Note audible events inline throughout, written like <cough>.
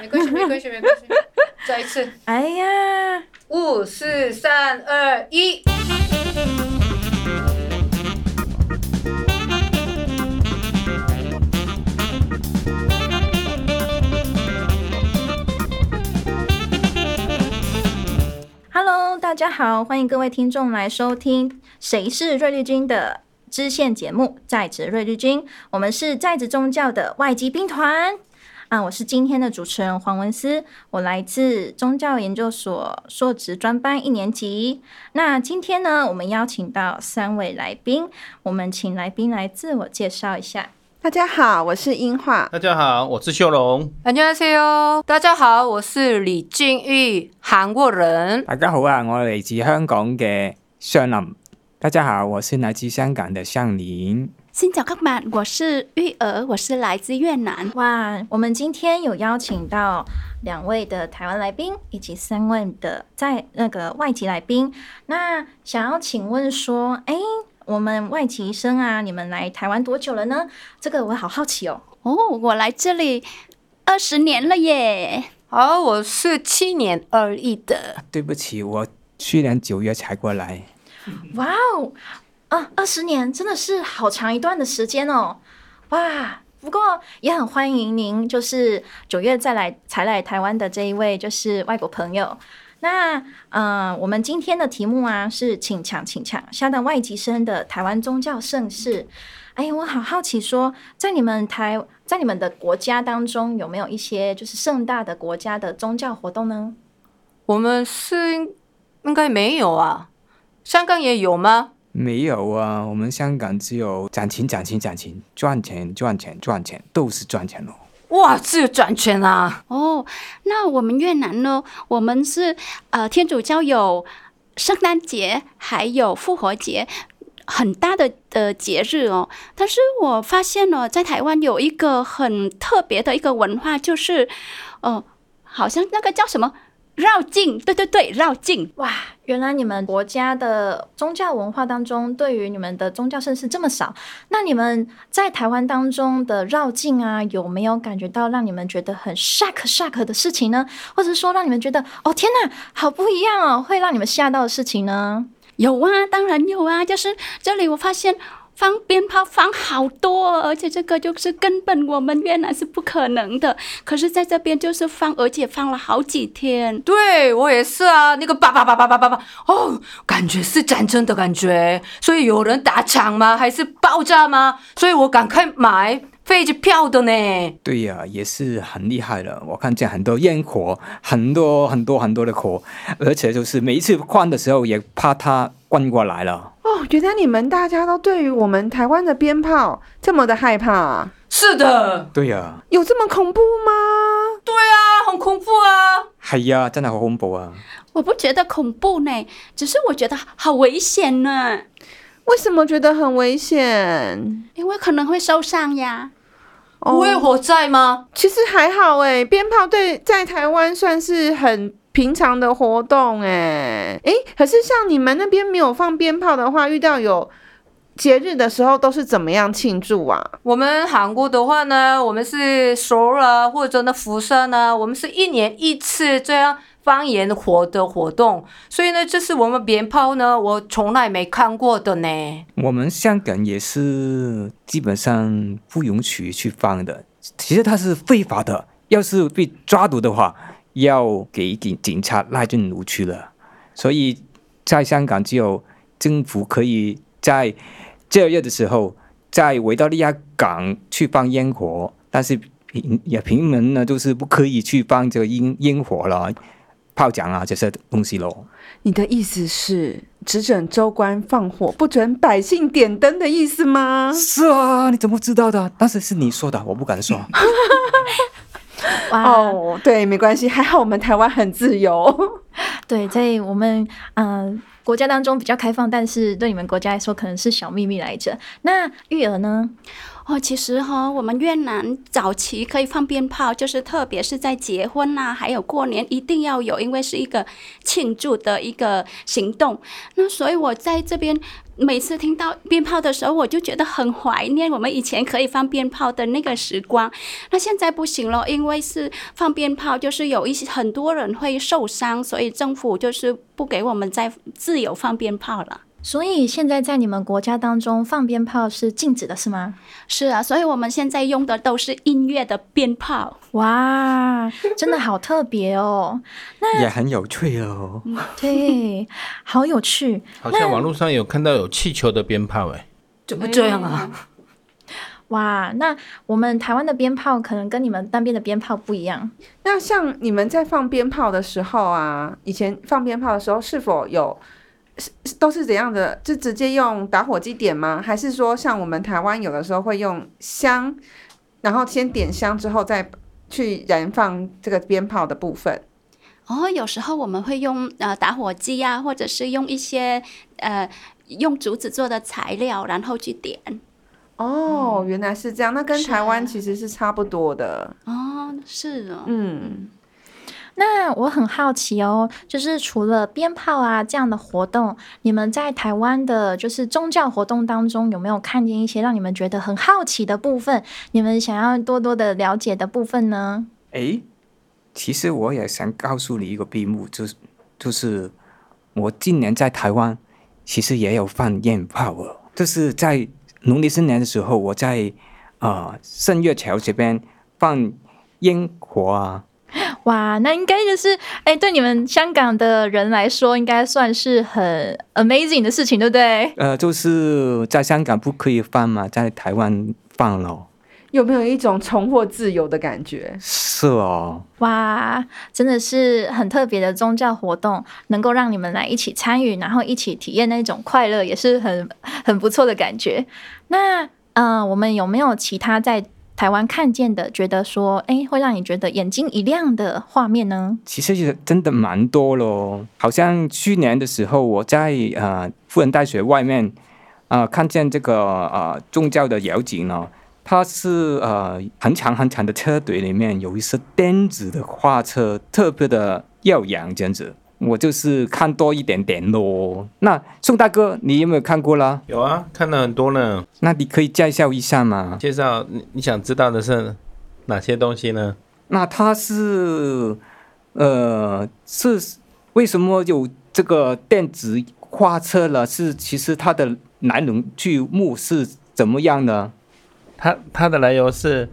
没关系，没关系，没关系。<laughs> 再一次，哎呀，五四三二一。Hello，大家好，欢迎各位听众来收听《谁是瑞律军》的支线节目《在职瑞律军》，我们是在职宗教的外籍兵团。啊，我是今天的主持人黄文思，我来自宗教研究所硕职专班一年级。那今天呢，我们邀请到三位来宾，我们请来宾来自我介绍一下。大家好，我是英化。大家好，我是秀龙。안녕하세요。大家好，我是李静玉，韩国人。大家好啊，我来自香港嘅向林。大家好，我是来自香港的向林。 新角克曼，我是玉儿，我是来自越南。哇，我们今天有邀请到两位的台湾来宾，以及三位的在那个外籍来宾。那想要请问说，哎，我们外籍生啊，你们来台湾多久了呢？这个我好好奇哦。哦，我来这里二十年了耶。哦，我是七年而已的。对不起，我去年九月才过来。哇哦。啊，二十年真的是好长一段的时间哦，哇！不过也很欢迎您，就是九月再来才来台湾的这一位，就是外国朋友。那嗯、我们今天的题目啊是请抢，请抢，下到外籍生的台湾宗教盛事。哎，我好好奇说，在你们台，在你们的国家当中，有没有一些就是盛大的国家的宗教活动呢？我们是应该没有啊，香港也有吗？没有啊，我们香港只有赚钱、赚钱、赚钱，赚钱、赚钱、赚钱，都是赚钱哦。哇，只有赚钱啊！哦，那我们越南呢？我们是呃天主教有圣诞节，还有复活节，很大的的节日哦。但是我发现了，在台湾有一个很特别的一个文化，就是呃，好像那个叫什么？绕境，对对对，绕境。哇，原来你们国家的宗教文化当中，对于你们的宗教盛事这么少。那你们在台湾当中的绕境啊，有没有感觉到让你们觉得很 shock shock 的事情呢？或者说让你们觉得哦天哪，好不一样哦，会让你们吓到的事情呢？有啊，当然有啊，就是这里我发现。放鞭炮放好多，而且这个就是根本我们越南是不可能的。可是在这边就是放，而且放了好几天。对，我也是啊，那个叭叭叭叭叭叭叭，哦，感觉是战争的感觉。所以有人打抢吗？还是爆炸吗？所以我赶快买飞机票的呢。对呀、啊，也是很厉害的。我看见很多烟火，很多很多很多的火，而且就是每一次放的时候也怕它关过来了。哦，原来你们大家都对于我们台湾的鞭炮这么的害怕啊？是的，对呀、啊，有这么恐怖吗？对啊，很恐怖啊！系呀，真系好恐怖啊！我不觉得恐怖呢，只是我觉得好危险呢。为什么觉得很危险？因为可能会受伤呀。不会火灾吗？其实还好哎，鞭炮对在台湾算是很。平常的活动，哎，哎，可是像你们那边没有放鞭炮的话，遇到有节日的时候都是怎么样庆祝啊？我们韩国的话呢，我们是首尔啊，或者那釜山呢，我们是一年一次这样放烟火的活动，所以呢，这是我们鞭炮呢，我从来没看过的呢。我们香港也是基本上不允许去放的，其实它是非法的，要是被抓到的话。要给警警察拉进狱去了，所以在香港只有政府可以在这月的时候在维多利亚港去放烟火，但是平也平民呢，就是不可以去放这个烟烟火了，炮仗啊这些东西喽。你的意思是只准州官放火，不准百姓点灯的意思吗？是啊，你怎么知道的？但是是你说的，我不敢说。哦，对，没关系，还好我们台湾很自由。<laughs> 对，在我们嗯、呃、国家当中比较开放，但是对你们国家来说可能是小秘密来着。那育儿呢？哦，其实哈，我们越南早期可以放鞭炮，就是特别是在结婚呐、啊，还有过年一定要有，因为是一个庆祝的一个行动。那所以我在这边每次听到鞭炮的时候，我就觉得很怀念我们以前可以放鞭炮的那个时光。那现在不行了，因为是放鞭炮，就是有一些很多人会受伤，所以政府就是不给我们再自由放鞭炮了。所以现在在你们国家当中放鞭炮是禁止的，是吗？是啊，所以我们现在用的都是音乐的鞭炮。哇，真的好特别哦！那也很有趣哦。对，好有趣。好像网络上有看到有气球的鞭炮，哎，怎么这样啊？哇，那我们台湾的鞭炮可能跟你们那边的鞭炮不一样。那像你们在放鞭炮的时候啊，以前放鞭炮的时候是否有？都是怎样的？就直接用打火机点吗？还是说像我们台湾有的时候会用香，然后先点香之后再去燃放这个鞭炮的部分？哦，有时候我们会用呃打火机呀、啊，或者是用一些呃用竹子做的材料，然后去点。哦，原来是这样。那跟台湾其实是差不多的。哦，是哦。嗯。那我很好奇哦，就是除了鞭炮啊这样的活动，你们在台湾的，就是宗教活动当中，有没有看见一些让你们觉得很好奇的部分？你们想要多多的了解的部分呢？诶，其实我也想告诉你一个秘密，就是就是我今年在台湾，其实也有放烟炮哦，就是在农历新年的时候，我在啊圣月桥这边放烟火啊。<laughs> 哇，那应该就是哎，对你们香港的人来说，应该算是很 amazing 的事情，对不对？呃，就是在香港不可以放嘛，在台湾放了。有没有一种重获自由的感觉？是哦。哇，真的是很特别的宗教活动，能够让你们来一起参与，然后一起体验那种快乐，也是很很不错的感觉。那嗯、呃，我们有没有其他在？台湾看见的，觉得说，哎，会让你觉得眼睛一亮的画面呢？其实也真的蛮多咯。好像去年的时候，我在呃富仁大学外面啊、看见这个呃宗教的摇景呢，它是呃很长很长的车队里面有一些电子的花车，特别的耀眼，这样子。我就是看多一点点咯。那宋大哥，你有没有看过啦？有啊，看了很多呢。那你可以介绍一下吗？介绍你你想知道的是哪些东西呢？那它是呃是为什么有这个电子花车了？是其实它的来龙去脉是怎么样呢？它它的来由是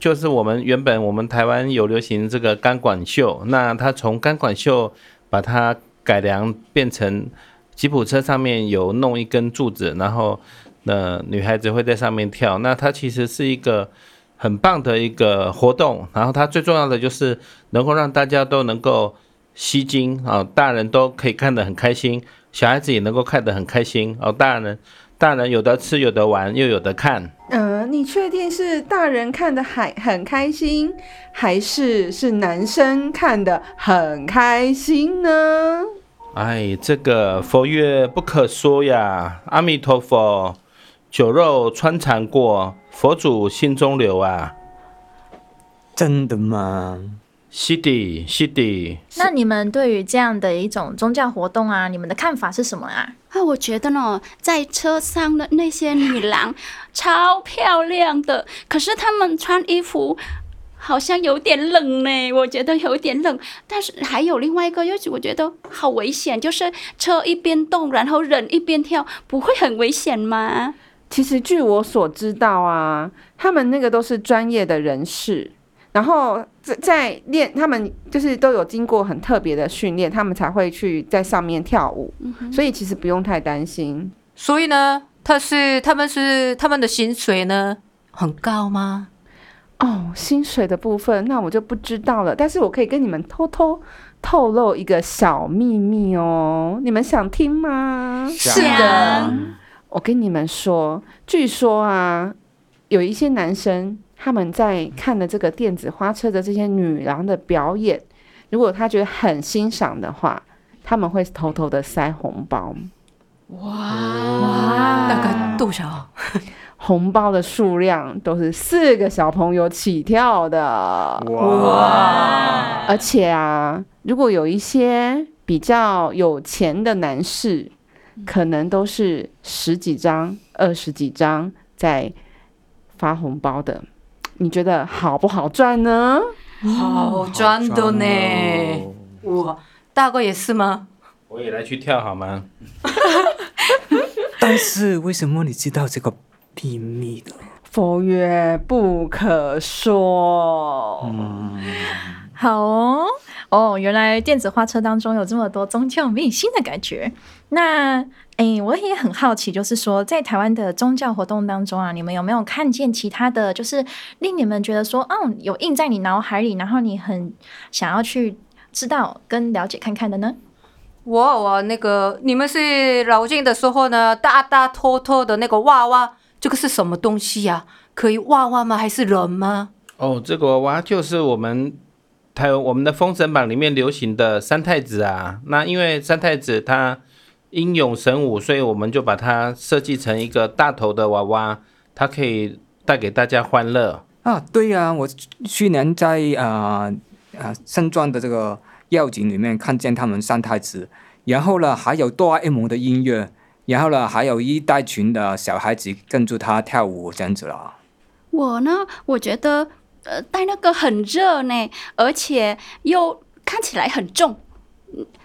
就是我们原本我们台湾有流行这个钢管秀，那它从钢管秀。把它改良变成吉普车上面有弄一根柱子，然后呃女孩子会在上面跳。那它其实是一个很棒的一个活动，然后它最重要的就是能够让大家都能够吸睛啊，大人都可以看得很开心，小孩子也能够看得很开心哦。大人大人有的吃有的玩又有的看。嗯、呃，你确定是大人看得还很开心，还是是男生看得很开心呢？哎，这个佛曰不可说呀，阿弥陀佛，酒肉穿肠过，佛祖心中留啊。真的吗？是的，是的。那你们对于这样的一种宗教活动啊，你们的看法是什么啊？啊，我觉得呢，在车上的那些女郎 <laughs> 超漂亮的，可是她们穿衣服好像有点冷呢，我觉得有点冷。但是还有另外一个，又是我觉得好危险，就是车一边动，然后人一边跳，不会很危险吗？其实据我所知道啊，他们那个都是专业的人士。然后在在练，他们就是都有经过很特别的训练，他们才会去在上面跳舞，嗯、所以其实不用太担心。所以呢，他是他们是他们的薪水呢很高吗？哦，薪水的部分那我就不知道了，但是我可以跟你们偷偷透露一个小秘密哦，你们想听吗？是的，我跟你们说，据说啊，有一些男生。他们在看的这个电子花车的这些女郎的表演，如果他觉得很欣赏的话，他们会偷偷的塞红包。哇哇，大概多少？红包的数量都是四个小朋友起跳的。哇！而且啊，如果有一些比较有钱的男士，可能都是十几张、二十几张在发红包的。你觉得好不好赚呢？好赚的呢！哇，大哥也是吗？我也来去跳好吗？<laughs> 但是为什么你知道这个秘密的？佛曰不可说。嗯，好哦，哦，原来电子花车当中有这么多宗教迷信的感觉。那，哎，我也很好奇，就是说，在台湾的宗教活动当中啊，你们有没有看见其他的就是令你们觉得说，嗯，有印在你脑海里，然后你很想要去知道跟了解看看的呢？我我那个，你们是老境的时候呢，大大拖拖的那个娃娃。这个是什么东西呀、啊？可以娃娃吗？还是人吗？哦，这个娃娃就是我们台我们的《封神榜》里面流行的三太子啊。那因为三太子他英勇神武，所以我们就把它设计成一个大头的娃娃，它可以带给大家欢乐啊。对呀、啊，我去年在啊啊盛装的这个药景里面看见他们三太子，然后呢还有哆啦 A 梦的音乐。然后呢，还有一大群的小孩子跟着他跳舞，这样子了。我呢，我觉得，呃，戴那个很热呢，而且又看起来很重，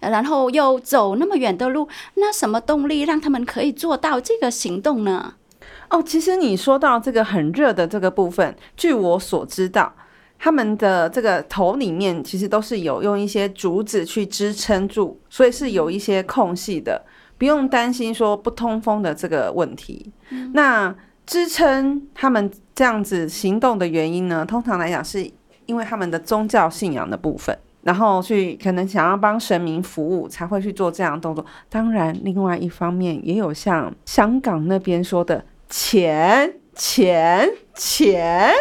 然后又走那么远的路，那什么动力让他们可以做到这个行动呢？哦，其实你说到这个很热的这个部分，据我所知道，他们的这个头里面其实都是有用一些竹子去支撑住，所以是有一些空隙的。不用担心说不通风的这个问题。嗯、那支撑他们这样子行动的原因呢？通常来讲，是因为他们的宗教信仰的部分，然后去可能想要帮神明服务，才会去做这样的动作。当然，另外一方面也有像香港那边说的钱钱钱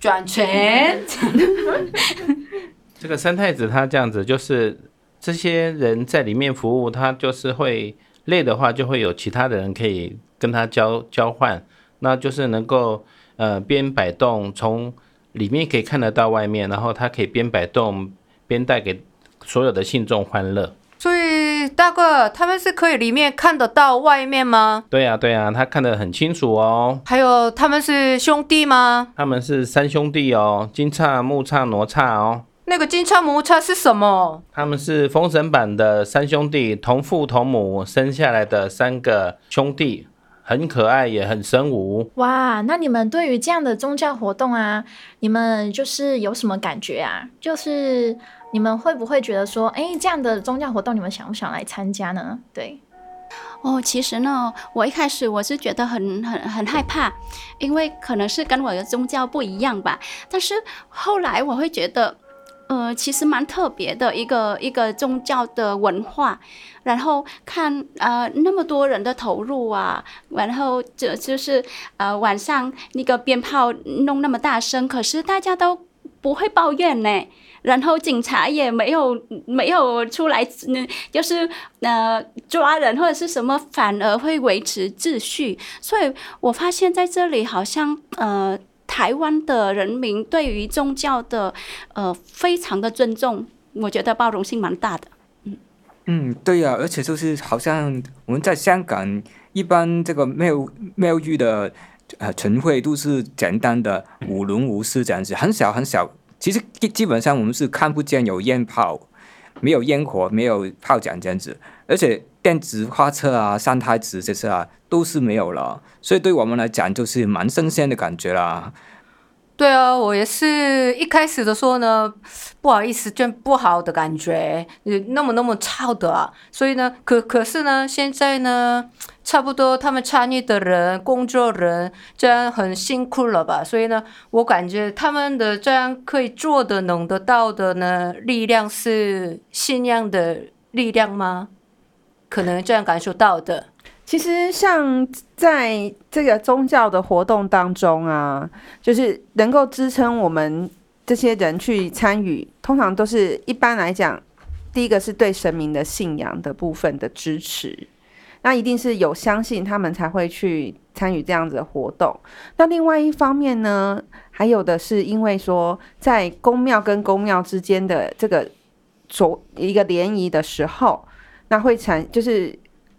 转钱。这个三太子他这样子，就是这些人在里面服务，他就是会。累的话，就会有其他的人可以跟他交交换，那就是能够呃边摆动，从里面可以看得到外面，然后它可以边摆动边带给所有的信众欢乐。所以大哥，他们是可以里面看得到外面吗？对呀、啊、对呀、啊，他看得很清楚哦。还有他们是兄弟吗？他们是三兄弟哦，金叉、木叉、哪叉哦。那个金叉母叉是什么？他们是封神版的三兄弟，同父同母生下来的三个兄弟，很可爱，也很生武。哇，那你们对于这样的宗教活动啊，你们就是有什么感觉啊？就是你们会不会觉得说，哎，这样的宗教活动，你们想不想来参加呢？对，哦，其实呢，我一开始我是觉得很很很害怕，因为可能是跟我的宗教不一样吧。但是后来我会觉得。呃，其实蛮特别的一个一个宗教的文化，然后看呃那么多人的投入啊，然后这就，是呃晚上那个鞭炮弄那么大声，可是大家都不会抱怨呢，然后警察也没有没有出来，就是呃抓人或者是什么，反而会维持秩序，所以我发现在这里好像呃。台湾的人民对于宗教的呃非常的尊重，我觉得包容性蛮大的。嗯嗯，对呀、而且就是好像我们在香港一般这个庙庙宇的呃晨会都是简单的舞龙舞狮这样子，很小很小。其实基基本上我们是看不见有烟炮，没有烟火，没有炮仗这样子，而且电子花车啊、三太子这些啊都是没有了，所以对我们来讲就是蛮新鲜的感觉啦。对啊，我也是一开始的时候呢，不好意思，就不好的感觉，那么那么差的啊，所以呢，可可是呢，现在呢，差不多他们参与的人、工作人这样很辛苦了吧，所以呢，我感觉他们的这样可以做的、能得到的呢，力量是信仰的力量吗？可能这样感受到的。其实，像在这个宗教的活动当中啊，就是能够支撑我们这些人去参与，通常都是一般来讲，第一个是对神明的信仰的部分的支持，那一定是有相信他们才会去参与这样子的活动。那另外一方面呢，还有的是因为说，在宫庙跟宫庙之间的这个所一个联谊的时候，那会产就是。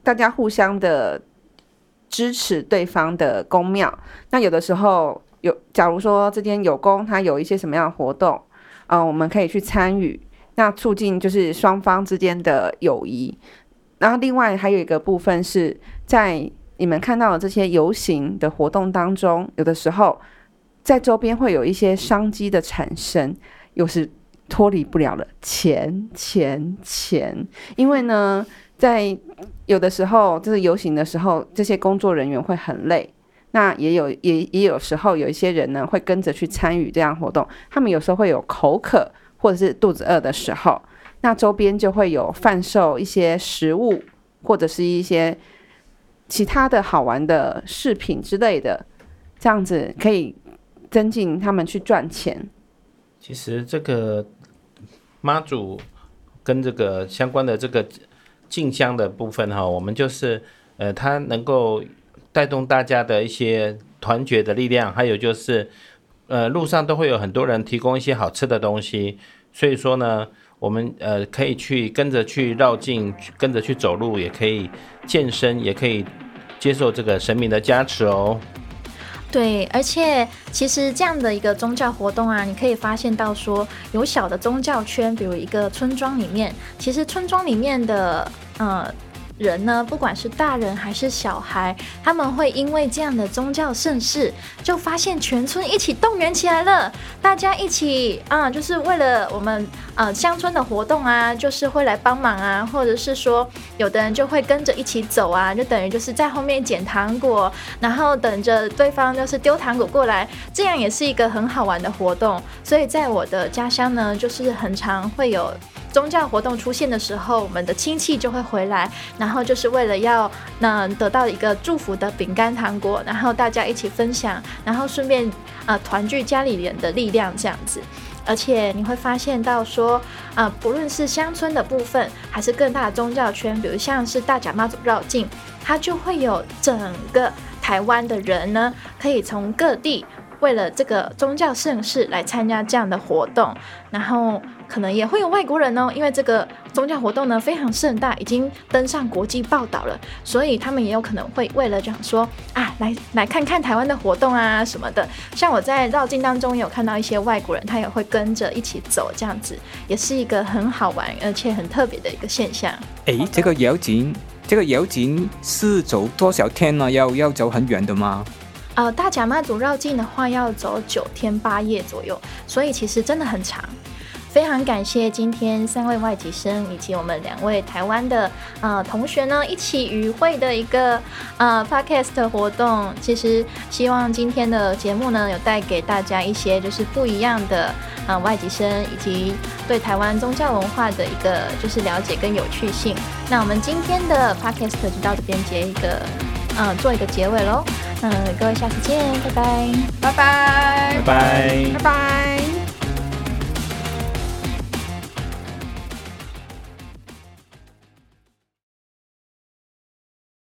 大家互相的支持对方的宫庙。那有的时候有，假如说这间有宫它有一些什么样的活动，啊、呃，我们可以去参与，那促进就是双方之间的友谊。然后另外还有一个部分是在你们看到的这些游行的活动当中，有的时候在周边会有一些商机的产生，又是脱离不了了钱钱钱。因为呢，在有的时候就是游行的时候，这些工作人员会很累，那也有也也有时候有一些人呢会跟着去参与这样活动，他们有时候会有口渴或者是肚子饿的时候。那周边就会有贩售一些食物，或者是一些其他的好玩的饰品之类的，这样子可以增进他们去赚钱。其实这个妈祖跟这个相关的这个进香的部分哈，我们就是呃，它能够带动大家的一些团结的力量，还有就是呃，路上都会有很多人提供一些好吃的东西，所以说呢。我们呃可以去跟着去绕境，跟着去走路，也可以健身，也可以接受这个神明的加持哦。对，而且其实这样的一个宗教活动啊，你可以发现到说，有小的宗教圈，比如一个村庄里面，其实村庄里面的呃。人呢，不管是大人还是小孩，他们会因为这样的宗教盛事，就发现全村一起动员起来了，大家一起啊，就是为了我们呃乡村的活动啊，就是会来帮忙啊，或者是说有的人就会跟着一起走啊，就等于就是在后面捡糖果，然后等着对方就是丢糖果过来，这样也是一个很好玩的活动。所以在我的家乡呢，就是很常会有。宗教活动出现的时候，我们的亲戚就会回来，然后就是为了要能得到一个祝福的饼干糖果，然后大家一起分享，然后顺便呃团聚家里人的力量这样子。而且你会发现到说啊、不论是乡村的部分，还是更大的宗教圈，比如像是大甲妈祖绕境，它就会有整个台湾的人呢，可以从各地。为了这个宗教盛事来参加这样的活动，然后可能也会有外国人哦，因为这个宗教活动呢非常盛大，已经登上国际报道了，所以他们也有可能会为了这样说啊，来来看看台湾的活动啊什么的。像我在绕境当中也有看到一些外国人，他也会跟着一起走，这样子也是一个很好玩而且很特别的一个现象。哎，这个游景，这个游景是走多少天呢？要要走很远的吗？呃，大甲妈祖绕境的话要走九天八夜左右，所以其实真的很长。非常感谢今天三位外籍生以及我们两位台湾的呃同学呢一起与会的一个呃 podcast 活动。其实希望今天的节目呢有带给大家一些就是不一样的呃外籍生以及对台湾宗教文化的一个就是了解跟有趣性。那我们今天的 podcast 就到这边结一个嗯、呃、做一个结尾喽。嗯，各位下次见，拜拜，拜拜，拜拜，拜拜。